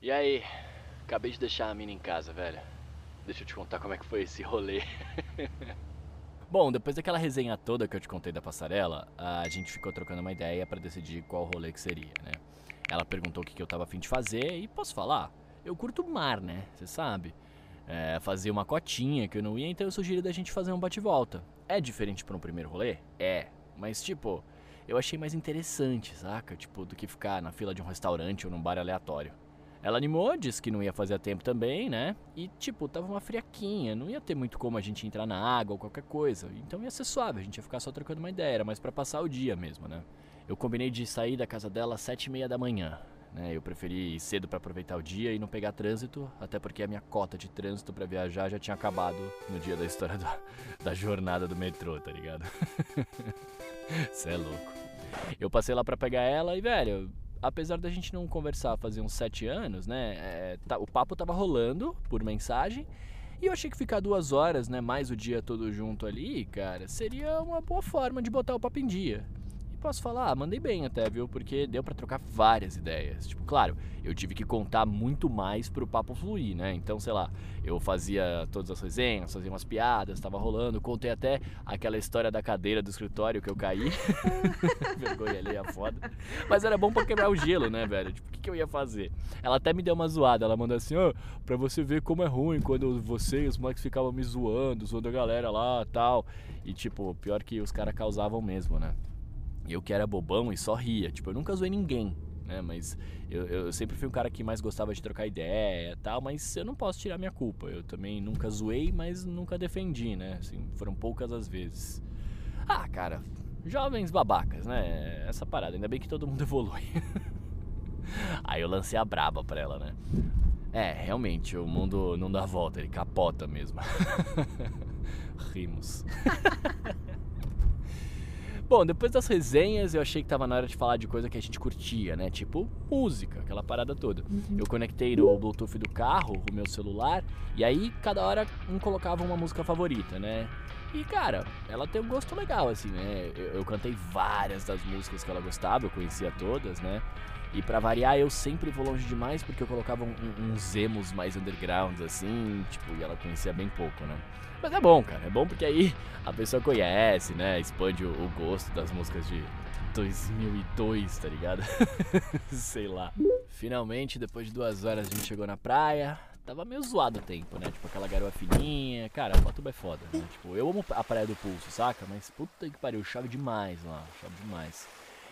E aí, acabei de deixar a mina em casa, velho. Deixa eu te contar como é que foi esse rolê. Bom, depois daquela resenha toda que eu te contei da passarela, a gente ficou trocando uma ideia para decidir qual rolê que seria, né? Ela perguntou o que eu tava afim de fazer e posso falar? Eu curto mar, né? Você sabe? É, fazer uma cotinha que eu não ia, então eu sugeri da gente fazer um bate-volta. É diferente para um primeiro rolê? É. Mas tipo, eu achei mais interessante, saca? Tipo, do que ficar na fila de um restaurante ou num bar aleatório. Ela animou, disse que não ia fazer tempo também, né? E tipo, tava uma friaquinha, não ia ter muito como a gente entrar na água ou qualquer coisa. Então ia ser suave, a gente ia ficar só trocando uma ideia, mais para passar o dia mesmo, né? Eu combinei de sair da casa dela às sete e meia da manhã. Né, eu preferi ir cedo para aproveitar o dia e não pegar trânsito, até porque a minha cota de trânsito para viajar já tinha acabado no dia da história da, da jornada do metrô, tá ligado? Você é louco. Eu passei lá para pegar ela e, velho, apesar da gente não conversar fazer uns sete anos, né? É, tá, o papo tava rolando por mensagem. E eu achei que ficar duas horas, né? Mais o dia todo junto ali, cara, seria uma boa forma de botar o papo em dia posso falar, mandei bem até, viu? Porque deu para trocar várias ideias. Tipo, claro, eu tive que contar muito mais pro papo fluir, né? Então, sei lá, eu fazia todas as resenhas, fazia umas piadas, tava rolando, contei até aquela história da cadeira do escritório que eu caí. Vergonha ali, a foda. Mas era bom pra quebrar o gelo, né, velho? Tipo, o que, que eu ia fazer? Ela até me deu uma zoada, ela mandou assim, ó, oh, pra você ver como é ruim quando você e os moleques ficavam me zoando, zoando a galera lá tal. E, tipo, pior que os caras causavam mesmo, né? Eu que era bobão e só ria. Tipo, eu nunca zoei ninguém, né? Mas eu, eu sempre fui um cara que mais gostava de trocar ideia e tal, mas eu não posso tirar minha culpa. Eu também nunca zoei, mas nunca defendi, né? Assim, foram poucas as vezes. Ah, cara, jovens babacas, né? Essa parada, ainda bem que todo mundo evolui. Aí eu lancei a braba pra ela, né? É, realmente, o mundo não dá volta, ele capota mesmo. Rimos. Bom, depois das resenhas, eu achei que tava na hora de falar de coisa que a gente curtia, né? Tipo música, aquela parada toda. Uhum. Eu conectei no Bluetooth do carro, o meu celular, e aí cada hora um colocava uma música favorita, né? E cara, ela tem um gosto legal, assim, né? Eu, eu cantei várias das músicas que ela gostava, eu conhecia todas, né? E para variar, eu sempre vou longe demais porque eu colocava um, uns emos mais undergrounds, assim, tipo, e ela conhecia bem pouco, né? Mas é bom, cara, é bom porque aí a pessoa conhece, né? Expande o, o gosto das músicas de 2002, tá ligado? Sei lá. Finalmente, depois de duas horas, a gente chegou na praia. Tava meio zoado o tempo, né? Tipo, aquela garoa fininha. Cara, a foto é foda, né? Tipo, eu amo a praia do pulso, saca? Mas puta que pariu, chove demais lá, chove demais.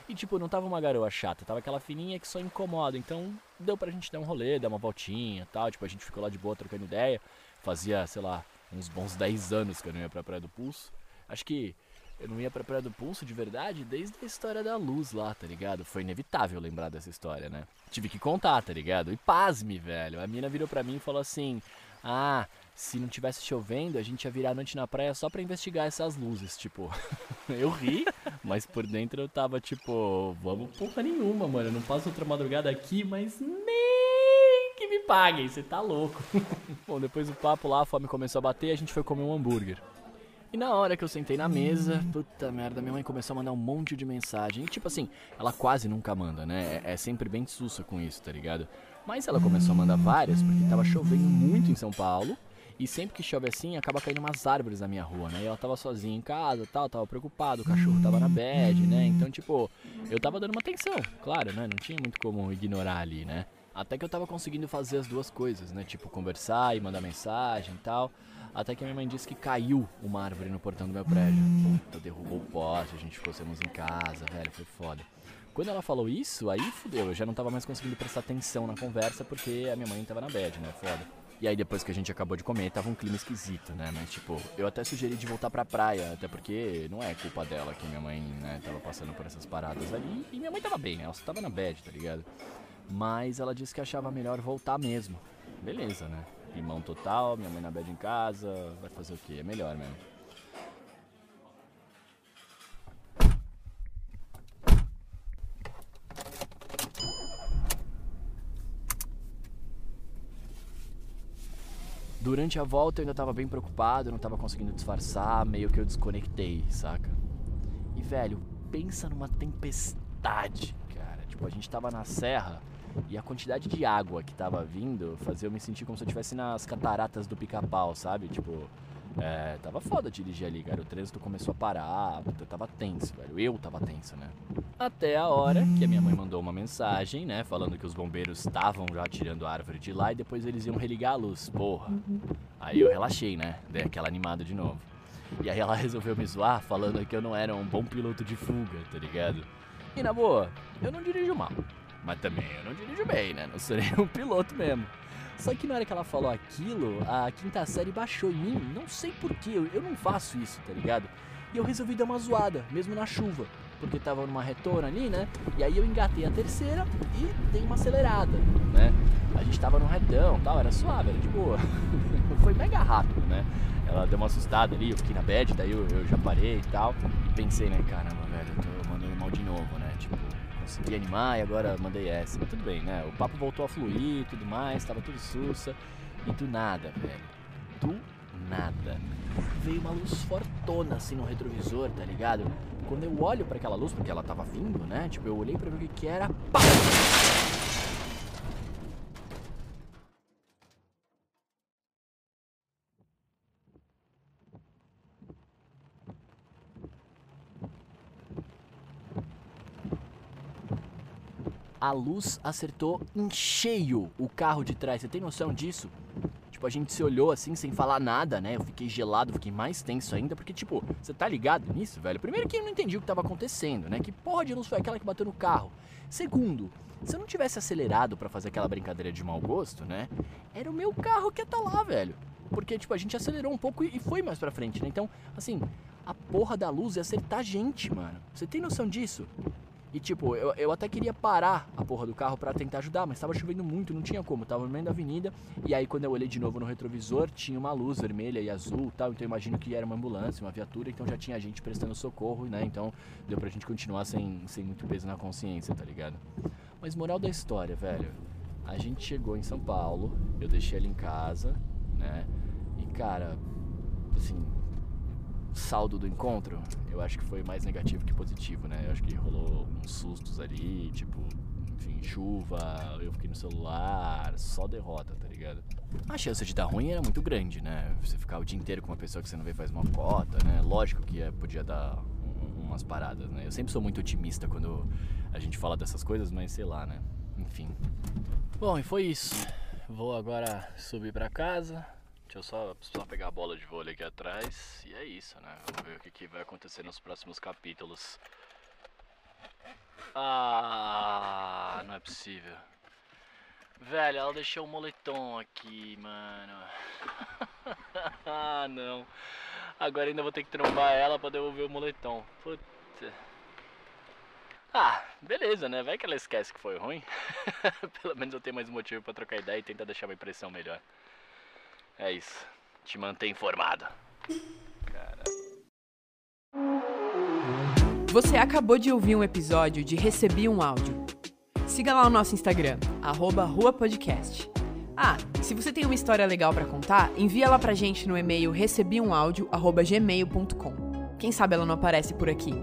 E tipo, não tava uma garoa chata, tava aquela fininha que só incomoda. Então deu pra gente dar um rolê, dar uma voltinha tal. Tipo, a gente ficou lá de boa trocando ideia. Fazia, sei lá, uns bons 10 anos que eu não ia pra Praia do Pulso. Acho que eu não ia pra Praia do Pulso de verdade desde a história da luz lá, tá ligado? Foi inevitável lembrar dessa história, né? Tive que contar, tá ligado? E pasme, velho. A mina virou pra mim e falou assim: Ah, se não tivesse chovendo, a gente ia virar a noite na praia só pra investigar essas luzes. Tipo, eu ri, mas por dentro eu tava tipo, vamos porra nenhuma, mano. Eu não passo outra madrugada aqui, mas nem que me paguem, você tá louco. Bom, depois do papo lá, a fome começou a bater, a gente foi comer um hambúrguer. E na hora que eu sentei na mesa, puta merda, minha mãe começou a mandar um monte de mensagem. E tipo assim, ela quase nunca manda, né? É, é sempre bem sussa com isso, tá ligado? Mas ela começou a mandar várias porque tava chovendo muito em São Paulo. E sempre que chove assim, acaba caindo umas árvores na minha rua, né? E ela tava sozinha em casa tal, tava preocupado, o cachorro tava na bed, né? Então, tipo, eu tava dando uma atenção, claro, né? Não tinha muito como ignorar ali, né? Até que eu tava conseguindo fazer as duas coisas, né? Tipo, conversar e mandar mensagem e tal. Até que a minha mãe disse que caiu uma árvore no portão do meu prédio. Puta, derrubou o poste, a gente ficou sem em casa, velho, foi foda. Quando ela falou isso, aí fudeu, eu já não tava mais conseguindo prestar atenção na conversa porque a minha mãe tava na bed, né? Foda. E aí depois que a gente acabou de comer, tava um clima esquisito, né? Mas tipo, eu até sugeri de voltar pra praia, até porque não é culpa dela que minha mãe, né, tava passando por essas paradas ali. E minha mãe tava bem, ela só tava na bed, tá ligado? Mas ela disse que achava melhor voltar mesmo. Beleza, né? Limão total, minha mãe na bed em casa, vai fazer o quê? É melhor mesmo. Durante a volta eu ainda tava bem preocupado, não tava conseguindo disfarçar, meio que eu desconectei, saca? E velho, pensa numa tempestade. Tipo, a gente tava na serra E a quantidade de água que tava vindo fazia eu me sentir como se eu estivesse nas cataratas do pica-pau, sabe? Tipo, é, tava foda dirigir ali, cara. O trânsito começou a parar, puta, tava tenso, velho. Eu tava tenso, né? Até a hora que a minha mãe mandou uma mensagem, né? Falando que os bombeiros estavam já tirando a árvore de lá e depois eles iam religar a luz. Porra. Aí eu relaxei, né? Dei aquela animada de novo. E aí ela resolveu me zoar falando que eu não era um bom piloto de fuga, tá ligado? E na boa, eu não dirijo mal. Mas também eu não dirijo bem, né? Não sou um piloto mesmo. Só que na hora que ela falou aquilo, a quinta série baixou em mim. Não sei porquê, eu, eu não faço isso, tá ligado? E eu resolvi dar uma zoada, mesmo na chuva. Porque tava numa retona ali, né? E aí eu engatei a terceira e dei uma acelerada, né? A gente tava num retão tal, era suave, era de boa. Foi mega rápido, né? Ela deu uma assustada ali, eu fiquei na bad, daí eu, eu já parei e tal. E pensei, né, caramba, velho, eu tô mal de novo, né? Tipo, consegui animar e agora mandei essa. Mas tudo bem, né? O papo voltou a fluir e tudo mais, tava tudo sussa. E do nada, velho. Do nada. Veio uma luz fortona assim no retrovisor, tá ligado? Quando eu olho para aquela luz, porque ela tava vindo, né? Tipo, eu olhei para ver o que que era. A luz acertou em cheio o carro de trás. Você tem noção disso? Tipo, a gente se olhou assim sem falar nada, né? Eu fiquei gelado, fiquei mais tenso ainda, porque, tipo, você tá ligado nisso, velho? Primeiro que eu não entendi o que tava acontecendo, né? Que porra de luz foi aquela que bateu no carro? Segundo, se eu não tivesse acelerado para fazer aquela brincadeira de mau gosto, né? Era o meu carro que ia tá lá, velho. Porque, tipo, a gente acelerou um pouco e foi mais pra frente, né? Então, assim, a porra da luz ia acertar a gente, mano. Você tem noção disso? E tipo, eu, eu até queria parar a porra do carro para tentar ajudar, mas tava chovendo muito, não tinha como, tava no meio da avenida. E aí quando eu olhei de novo no retrovisor, tinha uma luz vermelha e azul tal, então eu imagino que era uma ambulância, uma viatura, então já tinha gente prestando socorro, né? Então deu pra gente continuar sem, sem muito peso na consciência, tá ligado? Mas moral da história, velho. A gente chegou em São Paulo, eu deixei ela em casa, né? E cara, assim, saldo do encontro, eu acho que foi mais negativo que positivo, né? Eu acho que rolou uns sustos ali, tipo, enfim, chuva, eu fiquei no celular, só derrota, tá ligado? A chance de dar ruim era muito grande, né? Você ficar o dia inteiro com uma pessoa que você não vê faz uma cota, né? Lógico que é, podia dar um, umas paradas, né? Eu sempre sou muito otimista quando a gente fala dessas coisas, mas sei lá, né? Enfim. Bom, e foi isso. Vou agora subir para casa, Deixa eu só, só pegar a bola de vôlei aqui atrás. E é isso, né? Vamos ver o que, que vai acontecer nos próximos capítulos. Ah, não é possível. Velho, ela deixou o moletom aqui, mano. ah, não. Agora ainda vou ter que trombar ela pra devolver o moletom. Puta. Ah, beleza, né? Vai que ela esquece que foi ruim. Pelo menos eu tenho mais motivo pra trocar ideia e tentar deixar uma impressão melhor. É isso. Te mantém informado. Você acabou de ouvir um episódio de Recebi um Áudio. Siga lá o nosso Instagram, arroba Rua Podcast. Ah, se você tem uma história legal para contar, envia ela pra gente no e-mail recebiumaudio.gmail.com. Quem sabe ela não aparece por aqui.